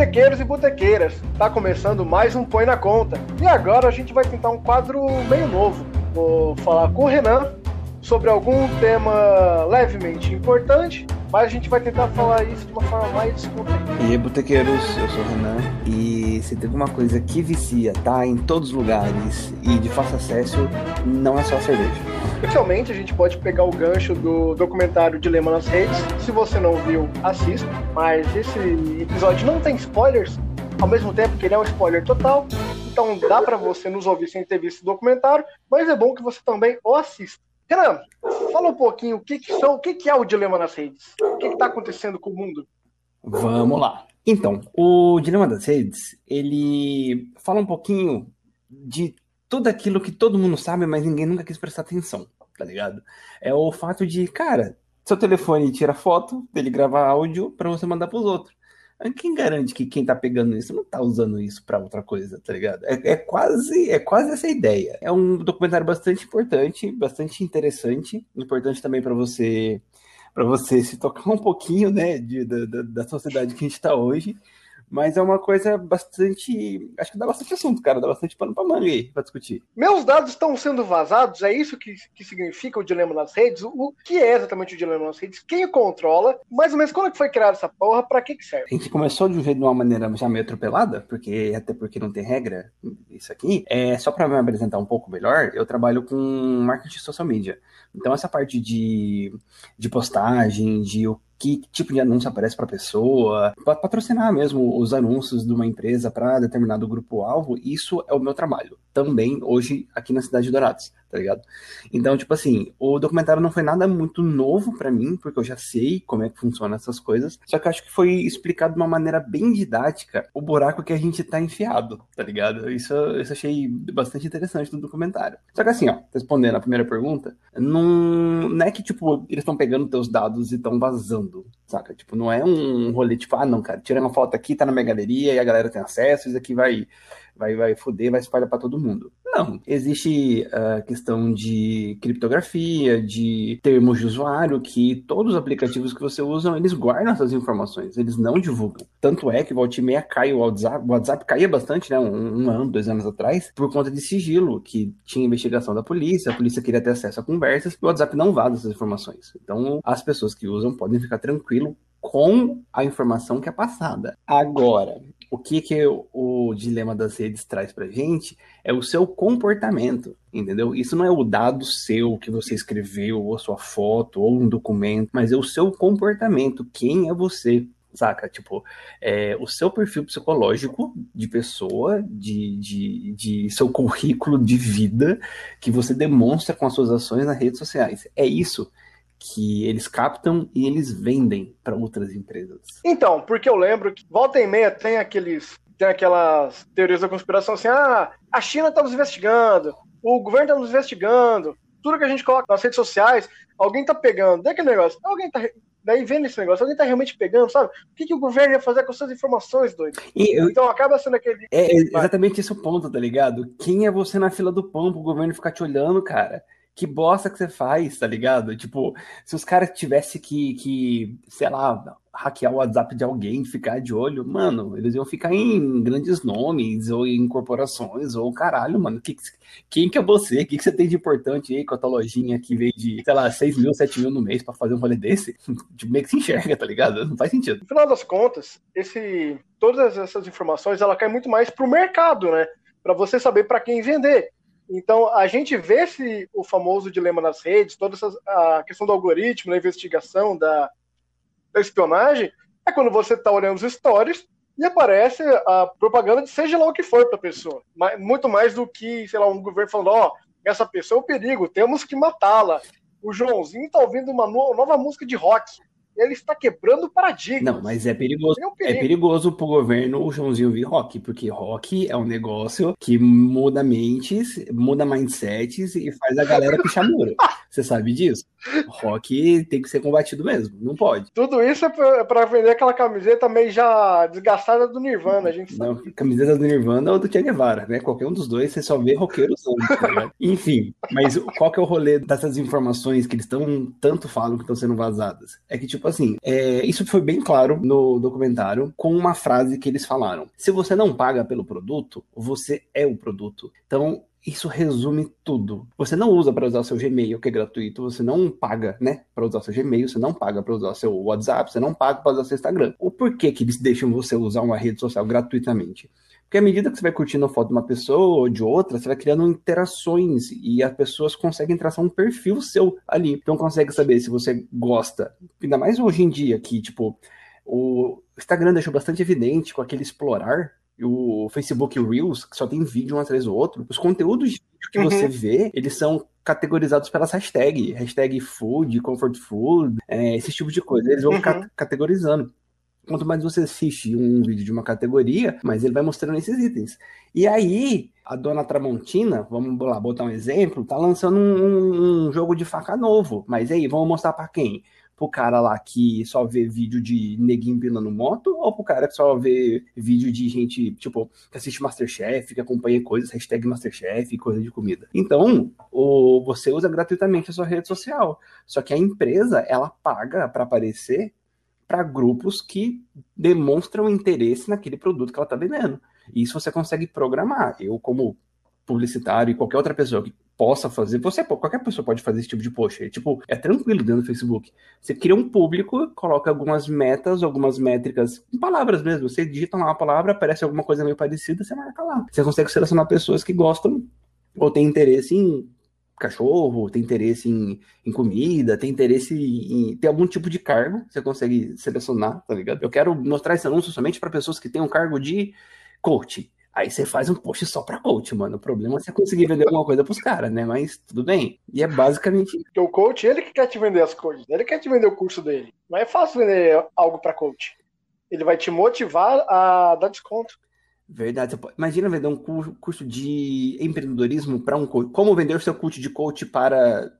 Botequeiros e botequeiras, tá começando mais um Põe na Conta. E agora a gente vai tentar um quadro meio novo. Vou falar com o Renan sobre algum tema levemente importante, mas a gente vai tentar falar isso de uma forma mais descontraída. E aí, botequeiros, eu sou o Renan e se tem alguma coisa que vicia, tá em todos os lugares e de fácil acesso, não é só a cerveja. Especialmente a gente pode pegar o gancho do documentário Dilema nas Redes. Se você não viu, assista. Mas esse episódio não tem spoilers, ao mesmo tempo que ele é um spoiler total. Então dá para você nos ouvir sem ter visto o documentário, mas é bom que você também o assista. Renan, fala um pouquinho o que, que são, o que, que é o dilema nas redes? O que está acontecendo com o mundo? Vamos lá. Então, o dilema das redes, ele fala um pouquinho de tudo aquilo que todo mundo sabe, mas ninguém nunca quis prestar atenção, tá ligado? É o fato de, cara, seu telefone tira foto dele gravar áudio para você mandar para os outros. Quem garante que quem tá pegando isso não tá usando isso para outra coisa, tá ligado? É, é, quase é quase essa ideia. É um documentário bastante importante, bastante interessante, importante também para você para você se tocar um pouquinho, né, de, da, da sociedade que a gente está hoje mas é uma coisa bastante. Acho que dá bastante assunto, cara. Dá bastante pano pra manga aí pra discutir. Meus dados estão sendo vazados? É isso que, que significa o dilema nas redes? O que é exatamente o dilema nas redes? Quem controla? Mais ou menos quando que foi criada essa porra? Pra que, que serve? A gente começou de um jeito de uma maneira já meio atropelada, porque até porque não tem regra isso aqui. É só pra me apresentar um pouco melhor, eu trabalho com marketing social media. Então, essa parte de, de postagem, de o que tipo de anúncio aparece para a pessoa, patrocinar mesmo os anúncios de uma empresa para determinado grupo-alvo, isso é o meu trabalho. Também hoje aqui na cidade de Dourados tá ligado? Então, tipo assim, o documentário não foi nada muito novo para mim, porque eu já sei como é que funciona essas coisas, só que eu acho que foi explicado de uma maneira bem didática o buraco que a gente tá enfiado, tá ligado? Isso, isso eu achei bastante interessante do documentário. Só que assim, ó, respondendo a primeira pergunta, não, não é que, tipo, eles estão pegando teus dados e estão vazando, saca? Tipo, não é um rolê, tipo, ah, não, cara, tira uma foto aqui, tá na minha galeria e a galera tem acesso, isso aqui vai vai, vai foder, vai espalhar para todo mundo. Não, existe a uh, questão de criptografia, de termos de usuário, que todos os aplicativos que você usa, eles guardam essas informações, eles não divulgam. Tanto é que volta e cai o WhatsApp, o WhatsApp caía bastante, né, um, um, ano, dois anos atrás, por conta de sigilo, que tinha investigação da polícia, a polícia queria ter acesso a conversas, e o WhatsApp não vaza essas informações. Então, as pessoas que usam podem ficar tranquilo com a informação que é passada. Agora, o que, que o, dilema das redes traz pra gente é o seu comportamento, entendeu? Isso não é o dado seu que você escreveu, ou sua foto, ou um documento, mas é o seu comportamento, quem é você, saca? Tipo, é, o seu perfil psicológico de pessoa, de, de, de seu currículo de vida que você demonstra com as suas ações nas redes sociais. É isso que eles captam e eles vendem para outras empresas. Então, porque eu lembro que volta e meia tem aqueles tem aquelas teorias da conspiração assim, ah, a China está nos investigando, o governo está nos investigando, tudo que a gente coloca nas redes sociais, alguém está pegando, daí aquele negócio, alguém tá daí vendo esse negócio, alguém tá realmente pegando, sabe? O que, que o governo ia fazer com essas informações, doido? Eu, então acaba sendo aquele. É exatamente esse o ponto, tá ligado? Quem é você na fila do pão pro governo ficar te olhando, cara? Que bosta que você faz, tá ligado? Tipo, se os caras tivessem que, que, sei lá, hackear o WhatsApp de alguém, ficar de olho, mano, eles iam ficar em grandes nomes, ou em corporações, ou caralho, mano, que, quem que é você? O que, que você tem de importante aí com a tua lojinha que veio de, sei lá, 6 mil, 7 mil no mês pra fazer um rolê desse? Tipo, meio que se enxerga, tá ligado? Não faz sentido. No final das contas, esse, todas essas informações, ela cai muito mais pro mercado, né? Para você saber para quem vender. Então, a gente vê se o famoso dilema nas redes, toda essa, a questão do algoritmo, da investigação, da, da espionagem, é quando você está olhando os stories e aparece a propaganda de seja lá o que for para a pessoa. Muito mais do que, sei lá, um governo falando: ó, oh, essa pessoa é um perigo, temos que matá-la. O Joãozinho está ouvindo uma no nova música de rock. Ele está quebrando paradigmas. Não, mas é perigoso. É, um é perigoso pro governo o Joãozinho vir rock, porque rock é um negócio que muda mentes, muda mindsets e faz a galera pichar muro. Você sabe disso? Rock tem que ser combatido mesmo, não pode. Tudo isso é para vender aquela camiseta meio já desgastada do Nirvana, a gente sabe. Não, camiseta do Nirvana ou do Che Guevara, né? Qualquer um dos dois, você só vê roqueiro usando. Tá Enfim, mas qual que é o rolê dessas informações que eles estão tanto falam que estão sendo vazadas? É que, tipo assim, é, isso foi bem claro no documentário com uma frase que eles falaram. Se você não paga pelo produto, você é o produto. Então, isso resume tudo. Você não usa para usar seu Gmail, que é gratuito, você não paga, né, para usar seu Gmail, você não paga para usar seu WhatsApp, você não paga para usar seu Instagram. O porquê que eles deixam você usar uma rede social gratuitamente? Porque à medida que você vai curtindo a foto de uma pessoa ou de outra, você vai criando interações e as pessoas conseguem traçar um perfil seu ali. Então consegue saber se você gosta. Ainda mais hoje em dia que, tipo, o Instagram deixou bastante evidente com aquele explorar o Facebook Reels, que só tem vídeo um atrás do outro, os conteúdos de vídeo que uhum. você vê, eles são categorizados pelas hashtags. Hashtag food, comfort food, é, esse tipo de coisa. Eles vão uhum. ca categorizando. Quanto mais você assiste um vídeo de uma categoria, mais ele vai mostrando esses itens. E aí, a dona Tramontina, vamos lá botar um exemplo, tá lançando um, um jogo de faca novo. Mas aí, vamos mostrar para quem? pro cara lá que só vê vídeo de neguinho empinando moto, ou pro cara que só vê vídeo de gente, tipo, que assiste Masterchef, que acompanha coisas, hashtag Masterchef, coisa de comida. Então, o, você usa gratuitamente a sua rede social. Só que a empresa, ela paga para aparecer para grupos que demonstram interesse naquele produto que ela está vendendo. E isso você consegue programar. Eu, como publicitário e qualquer outra pessoa que possa fazer, você qualquer pessoa pode fazer esse tipo de post. É, tipo, é tranquilo dentro do Facebook. Você cria um público, coloca algumas metas, algumas métricas, palavras mesmo. Você digita uma palavra, aparece alguma coisa meio parecida, você marca lá. Você consegue selecionar pessoas que gostam ou têm interesse em cachorro, tem interesse em, em comida, tem interesse em, ter algum tipo de cargo, você consegue selecionar, tá ligado? Eu quero mostrar esse anúncio somente para pessoas que têm um cargo de coach. Aí você faz um post só pra coach, mano. O problema é você conseguir vender alguma coisa pros caras, né? Mas tudo bem. E é basicamente. Porque o coach, ele que quer te vender as coisas. Ele quer te vender o curso dele. Não é fácil vender algo pra coach. Ele vai te motivar a dar desconto. Verdade. Imagina vender um curso de empreendedorismo para um coach. Como vender o seu curso de coach para.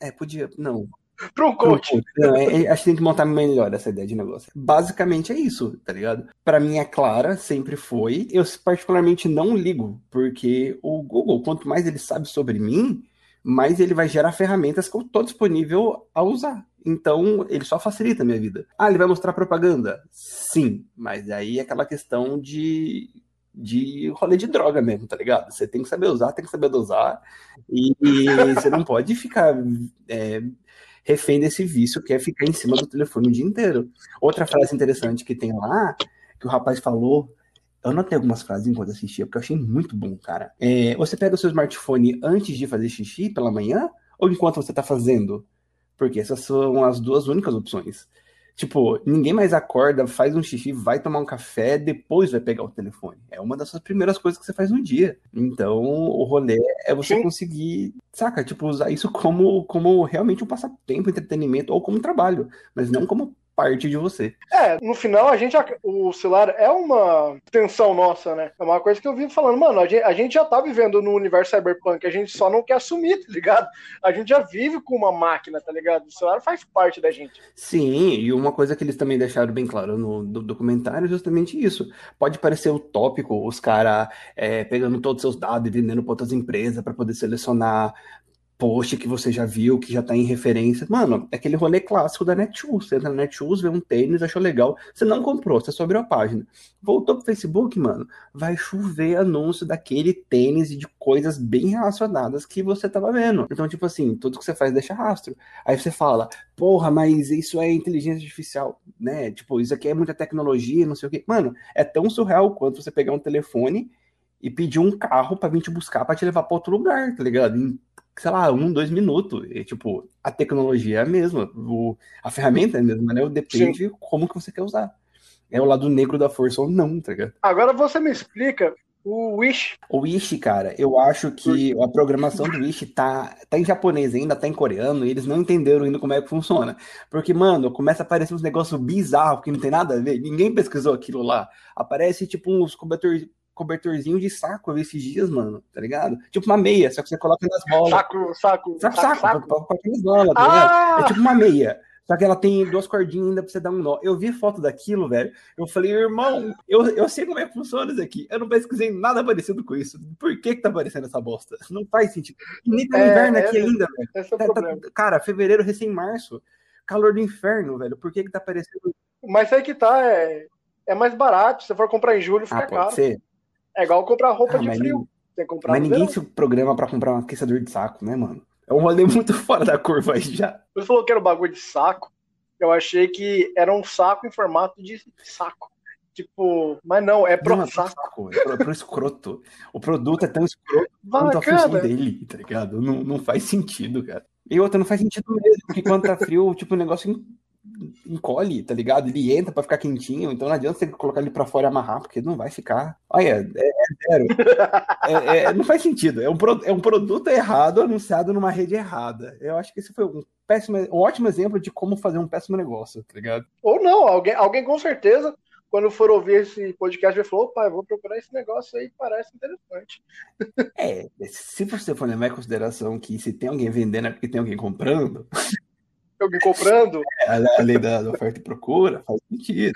É, podia. Não para um coach. Não, é, é, acho que tem que montar melhor essa ideia de negócio. Basicamente é isso, tá ligado? Para mim é clara, sempre foi. Eu particularmente não ligo, porque o Google, quanto mais ele sabe sobre mim, mais ele vai gerar ferramentas que eu tô disponível a usar. Então, ele só facilita a minha vida. Ah, ele vai mostrar propaganda? Sim, mas aí é aquela questão de de rolê de droga mesmo, tá ligado? Você tem que saber usar, tem que saber dosar, e, e você não pode ficar é, refém desse vício que é ficar em cima do telefone o dia inteiro. Outra frase interessante que tem lá, que o rapaz falou, eu notei algumas frases enquanto assistia, porque eu achei muito bom, cara. É, você pega o seu smartphone antes de fazer xixi pela manhã ou enquanto você tá fazendo? Porque essas são as duas únicas opções. Tipo, ninguém mais acorda, faz um xixi, vai tomar um café, depois vai pegar o telefone. É uma das primeiras coisas que você faz no dia. Então, o rolê é você Sim. conseguir, saca? Tipo, usar isso como, como realmente um passatempo, entretenimento ou como trabalho, mas não como parte de você. É, no final a gente o celular é uma extensão nossa, né? É uma coisa que eu vivo falando, mano, a gente, a gente já tá vivendo no universo cyberpunk, a gente só não quer assumir, tá ligado? A gente já vive com uma máquina, tá ligado? O celular faz parte da gente. Sim, e uma coisa que eles também deixaram bem claro no documentário é justamente isso. Pode parecer utópico os caras é, pegando todos os seus dados e vendendo para outras empresas para poder selecionar post que você já viu, que já tá em referência. Mano, é aquele rolê clássico da Netshoes. Você entra na Netshoes, vê um tênis, achou legal. Você não comprou, você só abriu a página. Voltou pro Facebook, mano, vai chover anúncio daquele tênis e de coisas bem relacionadas que você tava vendo. Então, tipo assim, tudo que você faz deixa rastro. Aí você fala, porra, mas isso é inteligência artificial, né? Tipo, isso aqui é muita tecnologia, não sei o quê. Mano, é tão surreal quanto você pegar um telefone e pedir um carro para vir te buscar para te levar para outro lugar, tá ligado? Sei lá, um, dois minutos. E, tipo, a tecnologia é a mesma, o, a ferramenta é a mesma, né? Depende Sim. como que você quer usar. É o lado negro da força ou não, tá ligado? Agora você me explica O Wish. O Wish, cara, eu acho que a programação do Wish tá, tá em japonês ainda, tá em coreano, e eles não entenderam ainda como é que funciona. Porque, mano, começa a aparecer uns negócios bizarros que não tem nada a ver. Ninguém pesquisou aquilo lá. Aparece, tipo, uns cobertor, cobertorzinho de saco esses dias, mano, tá ligado? Tipo uma meia, só que você coloca nas bolas. Saco, saco, saco, saco, saco, nas bolas, tá ligado? Ah! É tipo uma meia. Só que ela tem duas cordinhas ainda pra você dar um nó. Eu vi foto daquilo, velho. Eu falei, irmão, eu, eu sei como é que funciona isso aqui. Eu não pesquisei nada parecido com isso. Por que que tá aparecendo essa bosta? Não faz sentido. E nem tá É, inverno é, aqui ainda, velho. É Tá- tá- cara, fevereiro, recém-março. Calor do inferno, velho. Por que que tá aparecendo? Mas aí que tá, é, é mais barato. Se for comprar em julho, fica Ah, pode caro. ser. É igual comprar roupa Ah, de frio. Tem que comprar mas ninguém verão. se programa pra comprar um aquecedor de saco, né, mano? É um rolê muito fora da curva aí já. Você falou que era um bagulho de saco. Eu achei que era um saco em formato de saco. Tipo, mas não, é pro Não, é saco. saco, é pro, pro escroto. O produto é tão escroto quanto a função dele, tá ligado? Não, não faz sentido, cara. E outra, não faz sentido mesmo, porque quando tá frio, tipo, o negócio encolhe, tá ligado? Ele entra pra ficar quentinho, então não adianta você colocar ele pra fora e amarrar, porque não vai ficar. Olha, é, é zero. É- é- não faz sentido. É um, pro- é um produto errado anunciado numa rede errada. Eu acho que esse foi um péssimo, um ótimo exemplo de como fazer um péssimo negócio, tá ligado? Ou não, alguém, alguém com certeza, quando for ouvir esse podcast, vai falar: opa, eu vou procurar esse negócio aí, parece interessante. É, se você for levar em consideração que se tem alguém vendendo é porque tem alguém comprando, Alguém comprando? a a lei da oferta e procura faz sentido.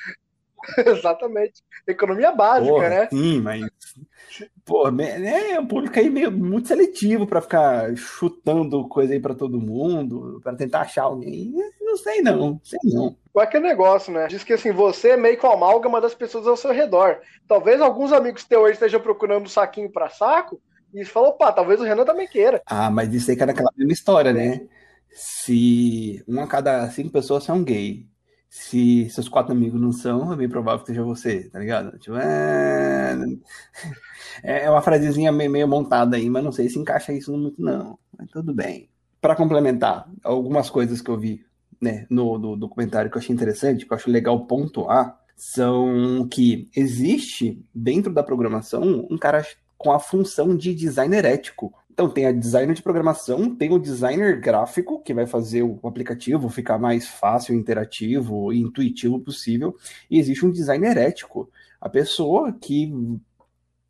Exatamente. Economia básica, Porra, né? Sim, mas. Pô, é um público aí meio muito seletivo pra ficar chutando coisa aí pra todo mundo, pra tentar achar alguém. Não sei não, sei não. Com aquele negócio, né? Diz que assim, você é meio que uma amálgama das pessoas ao seu redor. Talvez alguns amigos teus aí estejam procurando um saquinho pra saco e falou, opa, talvez o Renan também queira. Ah, mas isso aí que era aquela mesma história, né? Se uma a cada cinco pessoas são gay, se seus quatro amigos não são, é bem provável que seja você, tá ligado? Tipo, é... é uma frasezinha meio, montada aí, mas não sei se encaixa isso muito, não. Mas tudo bem. Para complementar, algumas coisas que eu vi né, no, no documentário que eu achei interessante, que eu acho legal pontuar, são que existe dentro da programação um cara com a função de designer ético. Então tem a designer de programação, tem o designer gráfico, que vai fazer o aplicativo ficar mais fácil, interativo e intuitivo possível, e existe um designer ético, a pessoa que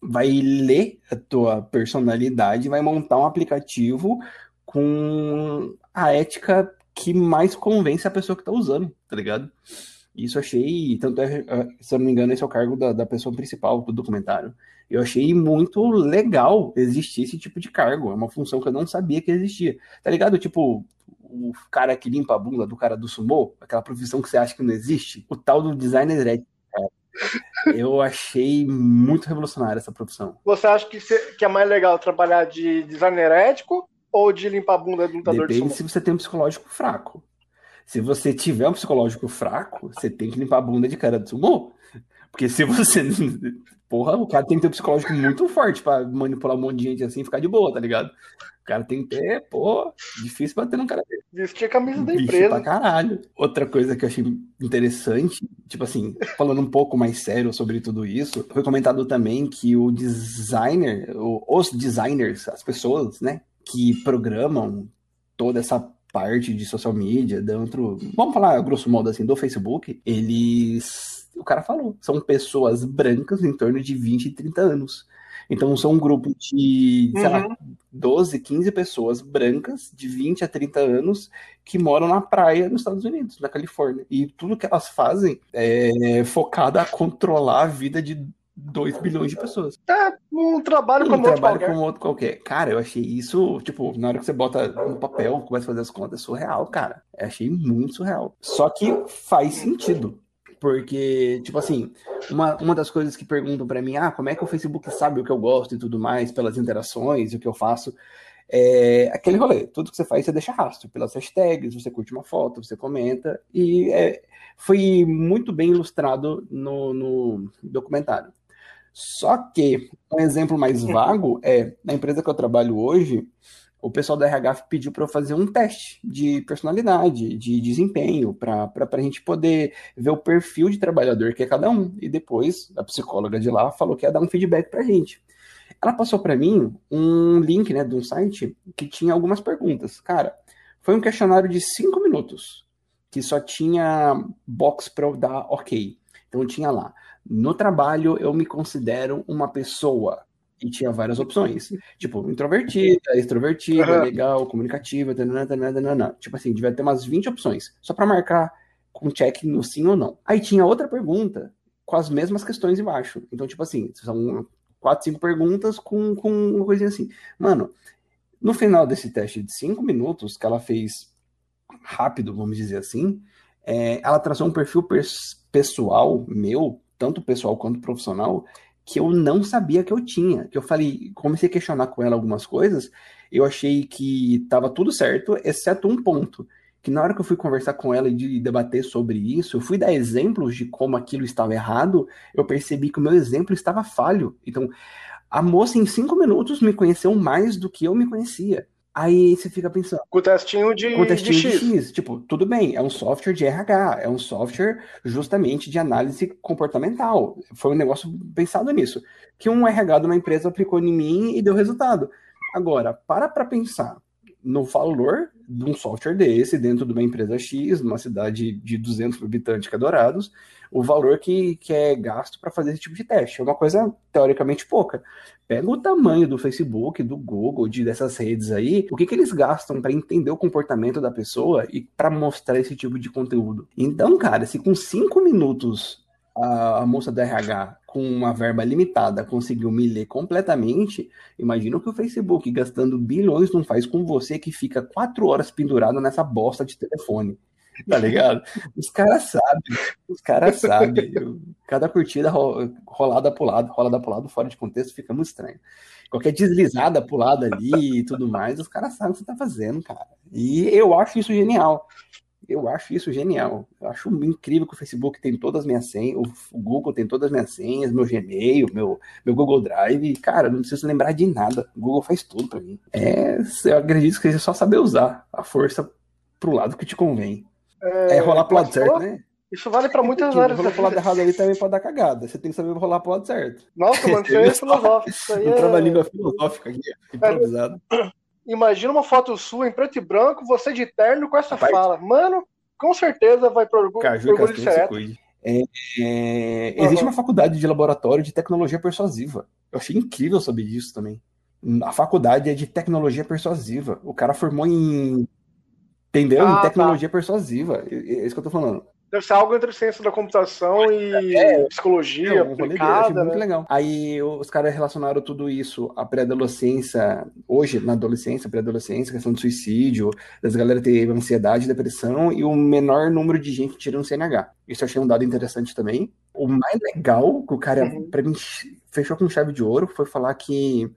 vai ler a tua personalidade, vai montar um aplicativo com a ética que mais convence a pessoa que está usando, tá ligado? Isso achei, tanto é, se eu não me engano, esse é o cargo da, da pessoa principal do documentário. Eu achei muito legal existir esse tipo de cargo. É uma função que eu não sabia que existia. Tá ligado? Tipo, o cara que limpa a bunda do cara do sumô, aquela profissão que você acha que não existe. O tal do designer cara. Eu achei muito revolucionária essa profissão. Você acha que, se- que é mais legal trabalhar de designer ético ou de limpar a bunda do lutador de Depende sumo? se você tem um psicológico fraco. Se você tiver um psicológico fraco, você tem que limpar a bunda de cara de sumô. Porque se você. Porra, o cara tem que ter um psicológico muito forte pra manipular um monte de gente assim e ficar de boa, tá ligado? O cara tem que ter, pô, difícil bater num cara desse. Vestir a camisa da Bicho empresa. pra caralho. Outra coisa que eu achei interessante, tipo assim, falando um pouco mais sério sobre tudo isso, foi comentado também que o designer, os designers, as pessoas, né, que programam toda essa parte de social media dentro, vamos falar grosso modo assim, do Facebook, eles, o cara falou, são pessoas brancas em torno de 20 e 30 anos. Então são um grupo de, sei lá, Uhum. 12, 15 pessoas brancas de 20 a 30 anos que moram na praia nos Estados Unidos, na Califórnia. E tudo que elas fazem é focado a controlar a vida de 2 bilhões de pessoas. É um trabalho Um como outro trabalho qualquer. como outro qualquer. Cara, eu achei isso, tipo, na hora que você bota no papel, começa a fazer as contas, é surreal, cara. Eu achei muito surreal. Só que faz sentido. Porque, tipo assim, uma, uma das coisas que perguntam pra mim, ah, como é que o Facebook sabe o que eu gosto e tudo mais, pelas interações e o que eu faço, é aquele rolê. Tudo que você faz, você deixa rastro. Pelas hashtags, você curte uma foto, você comenta. E é, foi muito bem ilustrado no, no documentário. Só que um exemplo mais vago é na empresa que eu trabalho hoje, o pessoal da RH pediu para eu fazer um teste de personalidade, de desempenho, para a gente poder ver o perfil de trabalhador que é cada um. E depois a psicóloga de lá falou que ia dar um feedback para a gente. Ela passou para mim um link né, de um site que tinha algumas perguntas. Cara, foi um questionário de cinco minutos, que só tinha box para eu dar ok. Então tinha lá, no trabalho eu me considero uma pessoa e tinha várias opções. Tipo, introvertida, extrovertida, uhum. legal, comunicativa, tanana, tanana, tanana. tipo assim, devia ter umas 20 opções, só para marcar com check no sim ou não. Aí tinha outra pergunta com as mesmas questões embaixo. Então, tipo assim, são quatro, cinco perguntas com, com uma coisinha assim. Mano, no final desse teste de cinco minutos, que ela fez rápido, vamos dizer assim, é, ela traçou um perfil pessoal meu, tanto pessoal quanto profissional, que eu não sabia que eu tinha. Que eu falei, comecei a questionar com ela algumas coisas, eu achei que estava tudo certo, exceto um ponto. Que na hora que eu fui conversar com ela e de debater sobre isso, eu fui dar exemplos de como aquilo estava errado, eu percebi que o meu exemplo estava falho. Então, a moça em cinco minutos me conheceu mais do que eu me conhecia. Aí você fica pensando. Com o testinho de, com o testinho de, X. de X. Tipo, tudo bem, é um software de RH, é um software justamente de análise comportamental. Foi um negócio pensado nisso. Que um RH de uma empresa aplicou em mim e deu resultado. Agora, para para pensar no valor de um software desse dentro de uma empresa X, numa cidade de 200 habitantes que é Dourados, o valor que, que é gasto para fazer esse tipo de teste. É uma coisa teoricamente pouca. Pega o tamanho do Facebook, do Google, de dessas redes aí, o que, que eles gastam para entender o comportamento da pessoa e para mostrar esse tipo de conteúdo. Então, cara, se com cinco minutos a, a moça da RH com uma verba limitada conseguiu me ler completamente, imagina o que o Facebook gastando bilhões não faz com você que fica quatro horas pendurado nessa bosta de telefone. Tá ligado? Os caras sabem, os caras sabem. Cada curtida rolada pro lado, rolada pro lado, fora de contexto, fica muito estranho. Qualquer deslizada pro lado ali e tudo mais, os caras sabem o que você tá fazendo, cara. E eu acho isso genial. Eu acho isso genial. Eu acho incrível que o Facebook tem todas as minhas senhas, o Google tem todas as minhas senhas, meu Gmail, meu, meu Google Drive. Cara, não preciso lembrar de nada. O Google faz tudo para mim. É, eu acredito que é só saber usar a força pro lado que te convém. É, é rolar pro lado certo, né? Isso vale para muitas áreas. Rolar pro lado errado ali também pode dar cagada. Você tem que saber rolar pro lado certo. Nossa, mano, isso aí é filosófico. Isso aí é... trabalhinho filosófica aqui, improvisado. É, imagina uma foto sua em preto e branco, você de terno com essa Rapaz, fala. Mano, com certeza vai pro orgulho, Caju pro orgulho se é, é, uhum. Existe uma faculdade de laboratório de tecnologia persuasiva. Eu achei incrível saber disso também. A faculdade é de tecnologia persuasiva. O cara formou em Entendeu? Ah, em tá. tecnologia tá. persuasiva. É isso que eu tô falando. Deve ser algo entre ciência da computação e é, psicologia é, um aplicada, né? muito legal. Aí os caras relacionaram tudo isso à pré-adolescência, hoje na adolescência, pré-adolescência, questão de suicídio, das galera ter ansiedade, depressão e o menor número de gente tirando CNH. Isso eu achei um dado interessante também. O mais legal que o cara, uhum. pra mim, fechou com chave de ouro foi falar que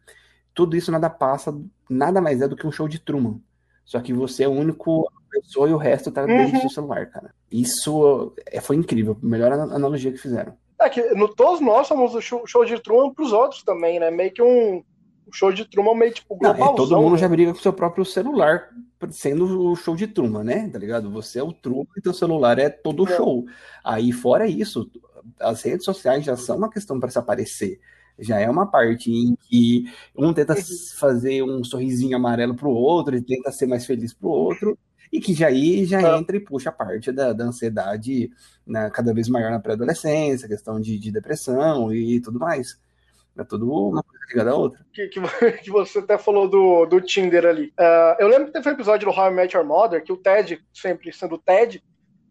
tudo isso nada passa, nada mais é do que um show de Truman. Só que você é o único pessoa e o resto tá dentro do uhum. seu celular, cara. Isso é, foi incrível. Melhor analogia que fizeram. É que no, todos nós somos o show, show de Truman pros outros também, né? Meio que um, um show de Truman meio tipo globalzão. Não, é, todo mundo né? já briga com o seu próprio celular, sendo o show de Truman, né? Tá ligado? Você é o Truman e teu celular é todo o é. show. Aí, fora isso, as redes sociais já são uma questão para se aparecer já é uma parte em que um tenta uhum. fazer um sorrisinho amarelo pro outro e tenta ser mais feliz pro outro, e que já aí já ah. entra e puxa a parte da, da ansiedade né, cada vez maior na pré-adolescência, questão de, de, depressão e tudo mais. É tudo uma coisa ligada à outra. Que, que, que, você até falou do, do Tinder ali. Uh, eu lembro que teve um episódio do How I Met Your Mother, que o Ted, sempre sendo o Ted,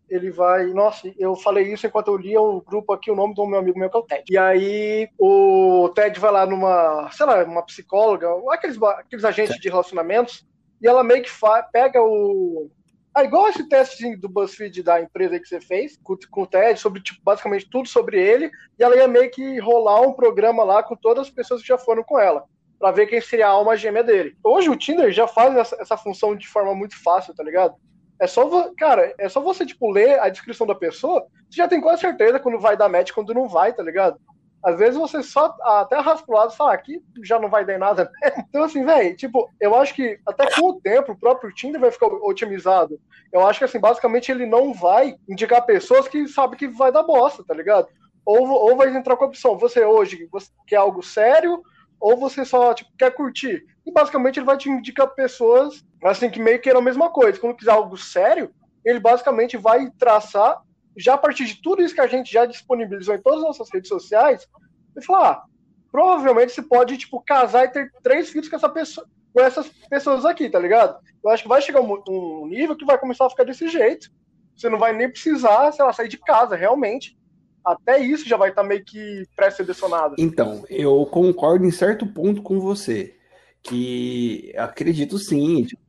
ele vai. Nossa, eu falei isso enquanto eu lia um grupo aqui, o nome do meu amigo meu que é o Ted. E aí o Ted vai lá numa, sei lá, uma psicóloga, aqueles, aqueles agentes de relacionamentos, e ela meio que pega o. Ah, igual esse teste do BuzzFeed da empresa que você fez, com, com o Ted, sobre tipo, basicamente tudo sobre ele, e ela ia meio que rolar um programa lá com todas as pessoas que já foram com ela para ver quem seria a alma gêmea dele. Hoje o Tinder já faz essa, essa, função de forma muito fácil, tá ligado? É só, cara, é só você, tipo, ler a descrição da pessoa, você já tem quase certeza quando vai dar match quando não vai, tá ligado? Às vezes você só até arrasta pro lado e fala, ah, aqui já não vai dar em nada. Então, assim, velho, tipo, eu acho que até com o tempo o próprio Tinder vai ficar otimizado. Eu acho que, assim, basicamente ele não vai indicar pessoas que sabem que vai dar bosta, tá ligado? Ou, ou vai entrar com a opção, você hoje você quer algo sério, ou você só tipo, quer curtir. E basicamente ele vai te indicar pessoas assim que meio que queiram a mesma coisa. Quando quiser algo sério, ele basicamente vai traçar já a partir de tudo isso que a gente já disponibilizou em todas as nossas redes sociais, e falar, ah, provavelmente você pode, tipo, casar e ter três filhos com, essa pessoa, com essas pessoas aqui, tá ligado? Eu acho que vai chegar um, um nível que vai começar a ficar desse jeito. Você não vai nem precisar, sei lá, sair de casa, realmente. Até isso já vai estar tá meio que pré-selecionado. Então, eu concordo em certo ponto com você. Que acredito sim, tipo,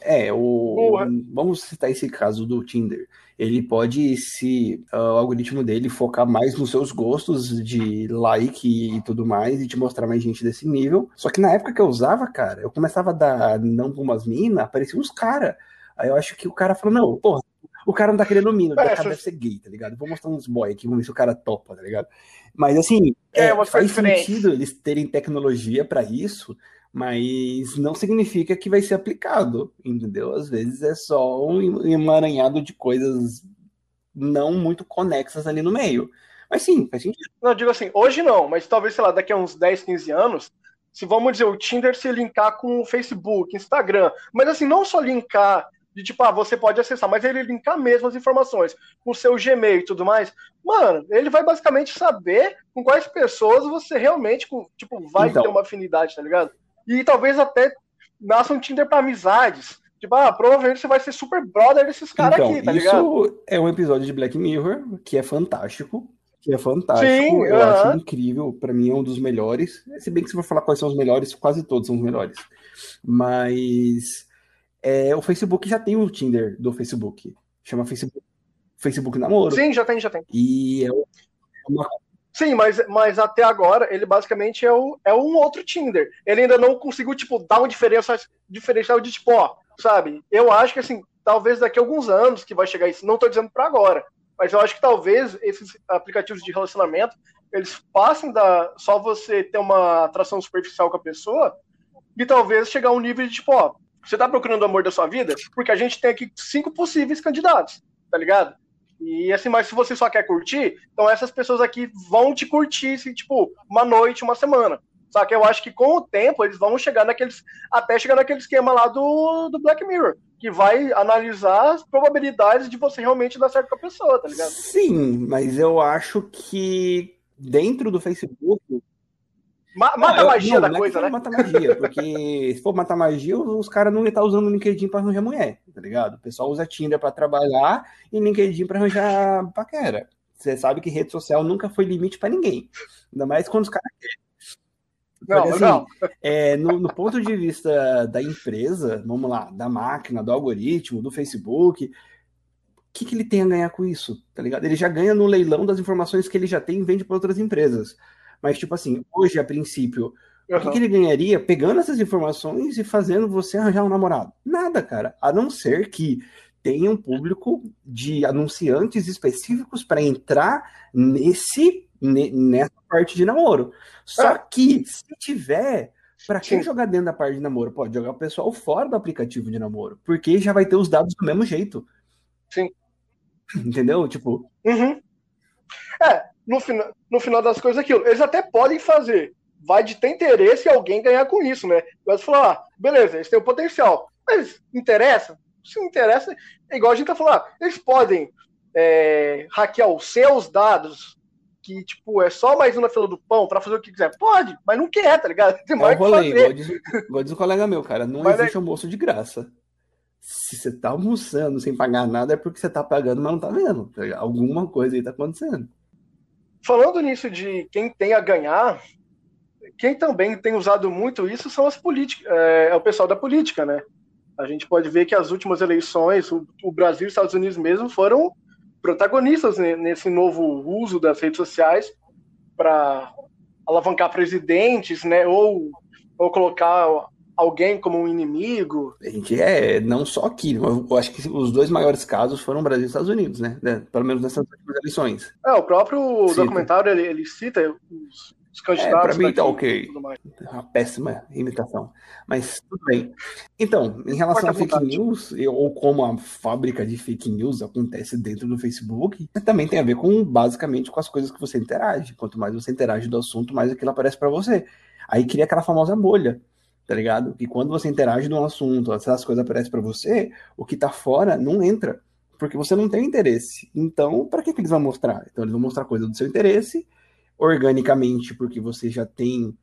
é, o, vamos citar esse caso do Tinder. Ele pode, se uh, o algoritmo dele focar mais nos seus gostos de like e tudo mais, e te mostrar mais gente desse nível. Só que na época que eu usava, cara, eu começava a dar não pra umas minas, apareciam uns caras. Aí eu acho que o cara falou, não, porra, o cara não tá querendo mina, o cara deve ser gay, tá ligado? Vou mostrar uns boy aqui, vamos ver se o cara topa, tá ligado? Mas assim, é, é faz sentido eles terem tecnologia para isso, mas não significa que vai ser aplicado, entendeu? Às vezes é só um emaranhado de coisas não muito conexas ali no meio. Mas sim, faz sentido. Não, digo assim, hoje não, mas talvez, sei lá, daqui a uns 10, 15 anos, se vamos dizer, o Tinder se linkar com o Facebook, Instagram, mas assim, não só linkar de tipo, ah, você pode acessar, mas ele linkar mesmo as informações com o seu Gmail e tudo mais, mano, ele vai basicamente saber com quais pessoas você realmente, tipo, vai então, ter uma afinidade, tá ligado? E talvez até nasça um Tinder para amizades. Tipo, ah, provavelmente você vai ser super brother desses caras então, aqui, tá isso ligado? Isso é um episódio de Black Mirror que é fantástico. Que é fantástico, Sim, eu uh -huh. acho incrível, para mim é um dos melhores. Se bem que se for falar quais são os melhores, quase todos são os melhores. Mas é, o Facebook já tem o Tinder do Facebook. Chama Facebook, Facebook Namoro. Sim, já tem, já tem. E é uma Sim, mas, mas até agora ele basicamente é, o, é um outro Tinder. Ele ainda não conseguiu, tipo, dar um diferencial, diferencial de, tipo, ó, sabe? Eu acho que, assim, talvez daqui a alguns anos que vai chegar isso. Não tô dizendo para agora, mas eu acho que talvez esses aplicativos de relacionamento, eles passem da só você ter uma atração superficial com a pessoa e talvez chegar a um nível de, tipo, ó, você tá procurando o amor da sua vida? Porque a gente tem aqui cinco possíveis candidatos, tá ligado? E assim, mas se você só quer curtir, então essas pessoas aqui vão te curtir, assim, tipo, uma noite, uma semana. Só que eu acho que com o tempo eles vão chegar naqueles. Até chegar naquele esquema lá do, do Black Mirror, que vai analisar as probabilidades de você realmente dar certo com a pessoa, tá ligado? Sim, mas eu acho que dentro do Facebook mata não, a magia não, da não é coisa, é né? Mata magia, porque se for matar magia, os caras não iam estar usando o LinkedIn para arranjar mulher, tá ligado? O pessoal usa Tinder para trabalhar e LinkedIn para arranjar paquera. Você sabe que rede social nunca foi limite para ninguém. Ainda mais quando os caras querem. Não, assim, não. É, no, no, ponto de vista da empresa, vamos lá, da máquina, do algoritmo, do Facebook, o que, que ele tem a ganhar com isso? Tá ligado? Ele já ganha no leilão das informações que ele já tem e vende para outras empresas. Mas, tipo assim, hoje, a princípio, uhum. o que, que, ele ganharia pegando essas informações e fazendo você arranjar um namorado? Nada, cara. A não ser que tenha um público de anunciantes específicos para entrar nesse nessa parte de namoro. Só é. que, se tiver, para quem jogar dentro da parte de namoro, pode jogar o pessoal fora do aplicativo de namoro, porque já vai ter os dados do mesmo jeito. Sim. Entendeu? Tipo. Uhum. É, no, final, no final das coisas aquilo. Eles até podem fazer. Vai de ter interesse alguém ganhar com isso, né? Mas falar, ah, beleza, eles têm o potencial. Mas interessa? Se interessa, é igual a gente tá falando, ah, eles podem é, hackear os seus dados, que, tipo, é só mais uma fila do pão para fazer o que quiser. Pode, mas não quer, tá ligado? Tem mais é rolê, igual diz, igual diz um colega meu, cara, não mas existe é... almoço de graça. Se você tá almoçando sem pagar nada, é porque você tá pagando, mas não tá vendo. Alguma coisa aí tá acontecendo. Falando nisso de quem tem a ganhar, quem também tem usado muito isso são as políticas, é, é, o pessoal da política, né? A gente pode ver que as últimas eleições, o, o Brasil e os Estados Unidos mesmo foram protagonistas nesse novo uso das redes sociais para alavancar presidentes, né? Ou, ou colocar alguém como um inimigo. A gente é, não só aqui, eu acho que os dois maiores casos foram Brasil e Estados Unidos, né? Pelo menos nessas últimas eleições. É, o próprio cita. documentário ele, ele cita os, os candidatos. É, pra mim tá ok. Uma péssima imitação. Mas tudo bem. Então, em relação a fake news, ou como a fábrica de fake news acontece dentro do Facebook, também tem a ver com basicamente com as coisas que você interage. Quanto mais você interage do assunto, mais aquilo aparece para você. Aí cria aquela famosa bolha tá ligado? Que quando você interage num assunto, essas coisas aparecem para você, o que tá fora não entra, porque você não tem interesse. Então, para que, que eles vão mostrar? Então, eles vão mostrar coisa do seu interesse, organicamente, porque você já tem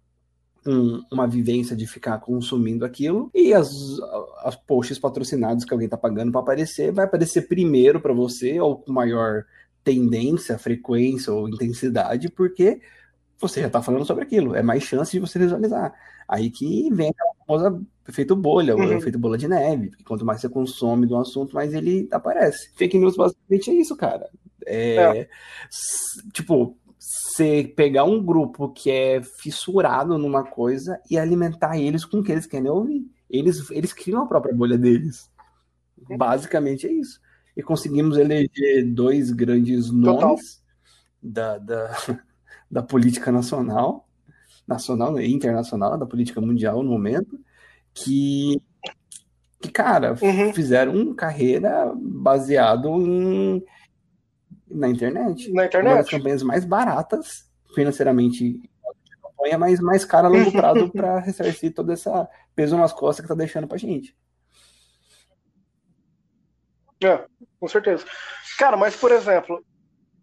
um, uma vivência de ficar consumindo aquilo, e as, as posts patrocinados que alguém tá pagando para aparecer, vai aparecer primeiro para você, ou com maior tendência, frequência ou intensidade, porque você já está falando sobre aquilo, é mais chance de você visualizar. Aí que vem aquela famosa efeito bolha, uhum. o efeito bola de neve, quanto mais você consome do assunto, mais ele aparece. Fake news basicamente é isso, cara. É, é. Tipo, você pegar um grupo que é fissurado numa coisa e alimentar eles com o que eles querem ouvir. Eles, eles criam a própria bolha deles. Uhum. Basicamente é isso. E conseguimos eleger dois grandes nomes da, da, da política nacional, nacional e internacional, da política mundial no momento, que, que cara, uhum. fizeram carreira baseado em, na internet. Na internet. Uma das campanhas mais baratas, financeiramente, campanha, mas mais cara a longo prazo para ressarcir todo esse peso nas costas que tá deixando pra gente. É, com certeza. Cara, mas por exemplo,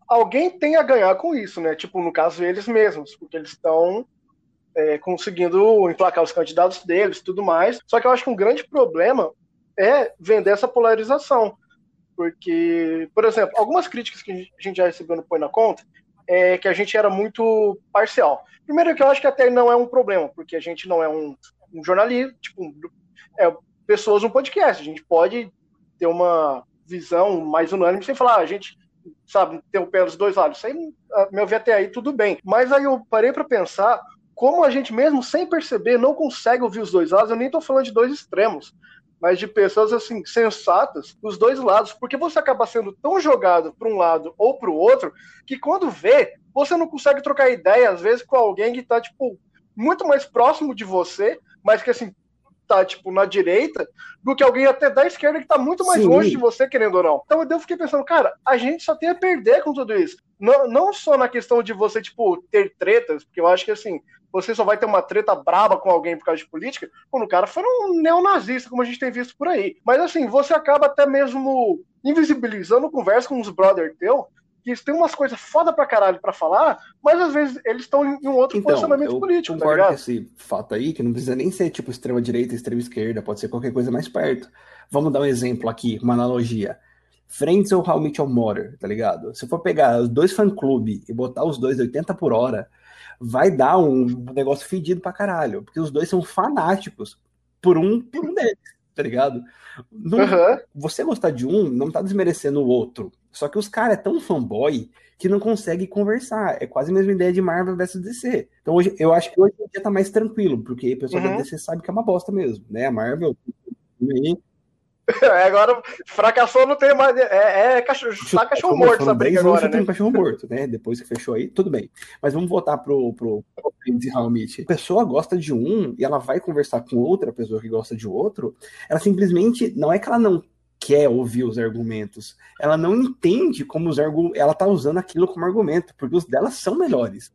alguém tem a ganhar com isso, né? Tipo, no caso, eles mesmos, porque eles estão é, conseguindo emplacar os candidatos deles tudo mais. Só que eu acho que um grande problema é vender essa polarização. Porque, por exemplo, algumas críticas que a gente já recebeu no Põe na Conta é que a gente era muito parcial. Primeiro que eu acho que até não é um problema, porque a gente não é um, um jornalista, tipo, um, é, pessoas no podcast. A gente pode ter uma visão mais unânime sem falar, ah, a gente sabe, ter o pé dos dois lados. Isso aí, meu ver até aí, tudo bem. Mas aí eu parei para pensar como a gente mesmo, sem perceber, não consegue ouvir os dois lados. Eu nem estou falando de dois extremos, mas de pessoas assim sensatas dos dois lados, porque você acaba sendo tão jogado para um lado ou para o outro que quando vê, você não consegue trocar ideia às vezes com alguém que está tipo muito mais próximo de você, mas que assim tá, tipo, na direita, do que alguém até da esquerda que tá muito mais Sim. longe de você, querendo ou não. Então eu fiquei pensando, cara, a gente só tem a perder com tudo isso. Não, não só na questão de você, tipo, ter tretas, porque eu acho que, assim, você só vai ter uma treta braba com alguém por causa de política quando o cara for um neonazista, como a gente tem visto por aí. Mas, assim, você acaba até mesmo invisibilizando conversa com uns brother teu que eles têm umas coisas foda pra caralho pra falar, mas às vezes eles estão em um outro então, posicionamento político. Tá concordo tá com esse fato aí, que não precisa nem ser tipo extrema direita, extrema esquerda, pode ser qualquer coisa mais perto. Vamos dar um exemplo aqui, uma analogia. Friends ou How Meet Your Mother, tá ligado? Se for pegar os dois fã-clube e botar os dois 80 por hora, vai dar um negócio fedido pra caralho, porque os dois são fanáticos por um, por um deles, tá ligado? Não, uhum. Você gostar de um não tá desmerecendo o outro. Só que os caras é tão fanboy que não consegue conversar. É quase a mesma ideia de Marvel versus DC. Então hoje, eu acho que hoje em dia tá mais tranquilo, porque a pessoa uhum. da DC sabe que é uma bosta mesmo, né? A Marvel agora fracassou, não tem mais. É, é cachorro, tá cachorro morto essa briga agora, né? Um cachorro morto, né? Depois que fechou aí, tudo bem. Mas vamos voltar pro, pro, pro Prince A pessoa gosta de um e ela vai conversar com outra pessoa que gosta de outro. Ela simplesmente. Não é que ela não quer ouvir os argumentos. Ela não entende como os argumentos. Ela tá usando aquilo como argumento, porque os delas são melhores.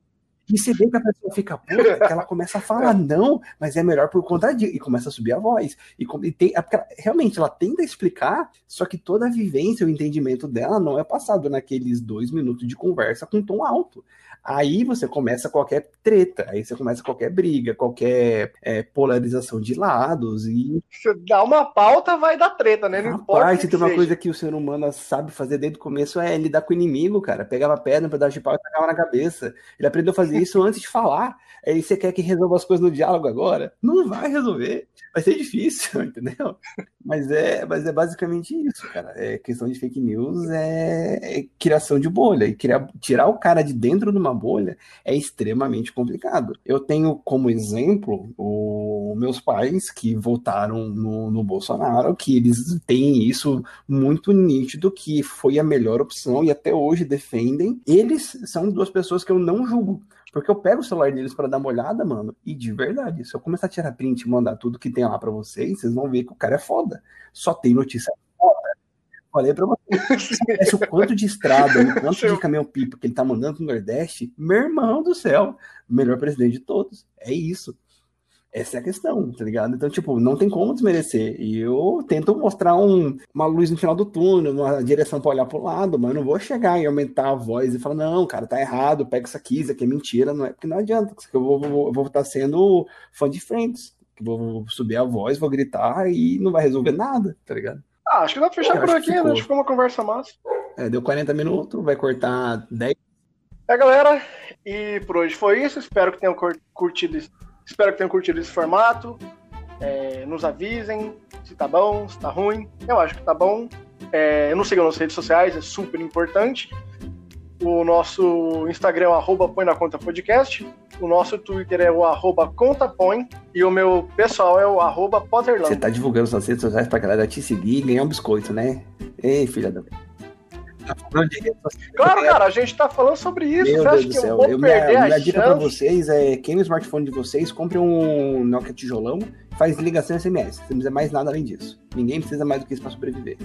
E se vê que a pessoa fica puta, que ela começa a falar, não, mas é melhor por conta disso. E começa a subir a voz. E, e tem, é ela, realmente, ela tenta explicar, só que toda a vivência, o entendimento dela não é passado naqueles dois minutos de conversa com tom alto. Aí você começa qualquer treta, aí você começa qualquer briga, qualquer é, polarização de lados e. Você dá uma pauta, vai dar treta, né? Não Rapaz, se tem uma coisa que o ser humano sabe fazer desde o começo é lidar com o inimigo, cara. Pegava pedra, um pedaço de pau e tacava na cabeça. Ele aprendeu a fazer fazer isso antes de falar. Aí você quer que resolva as coisas no diálogo agora? Não vai resolver. Vai ser difícil, entendeu? Mas é, mas é basicamente isso, cara. É questão de fake news é, é criação de bolha. E criar, tirar o cara de dentro de uma bolha é extremamente complicado. Eu tenho como exemplo os meus pais que votaram no, no Bolsonaro, que eles têm isso muito nítido, que foi a melhor opção e até hoje defendem. Eles são duas pessoas que eu não julgo. Porque eu pego o celular deles para dar uma olhada, mano, e de verdade, se eu começar a tirar print e mandar tudo que tem lá para vocês, vocês vão ver que o cara é foda. Só tem notícia foda. Falei pra vocês. o quanto de estrada, o quanto de caminhão-pipa que ele tá mandando pro Nordeste, meu irmão do céu, melhor presidente de todos. É isso. Essa é a questão, tá ligado? Então, tipo, não tem como desmerecer. E eu tento mostrar um, uma luz no final do túnel, uma direção para olhar pro lado, mas eu não vou chegar e aumentar a voz e falar, não, cara, tá errado, pega isso aqui, isso aqui é mentira, não é, porque não adianta, eu vou, vou, eu vou estar sendo fã de Friends, vou subir a voz, vou gritar e não vai resolver nada, tá ligado? Ah, acho que dá pra fechar por aqui, né? Acho que ficou uma conversa massa. É, deu 40 minutos, vai cortar 10. É, galera, e por hoje foi isso. Espero que tenham curtido isso Espero que tenham curtido esse formato. É, nos avisem se tá bom, se tá ruim. Eu acho que tá bom. É, nos sigam nas redes sociais, é super importante. O nosso Instagram é o arroba põe na conta podcast. O nosso Twitter é o arroba contapõe. E o meu pessoal é o arroba Potterland. Você tá divulgando suas redes sociais pra galera te seguir e ganhar um biscoito, né? Ei, filha da... Claro, cara, a gente tá falando sobre isso. Meu Você Deus do céu. Eu, minha, minha dica pra vocês é: quem no smartphone de vocês, compre um Nokia tijolão, faz ligação SMS. Você não precisa mais nada além disso. Ninguém precisa mais do que isso pra sobreviver.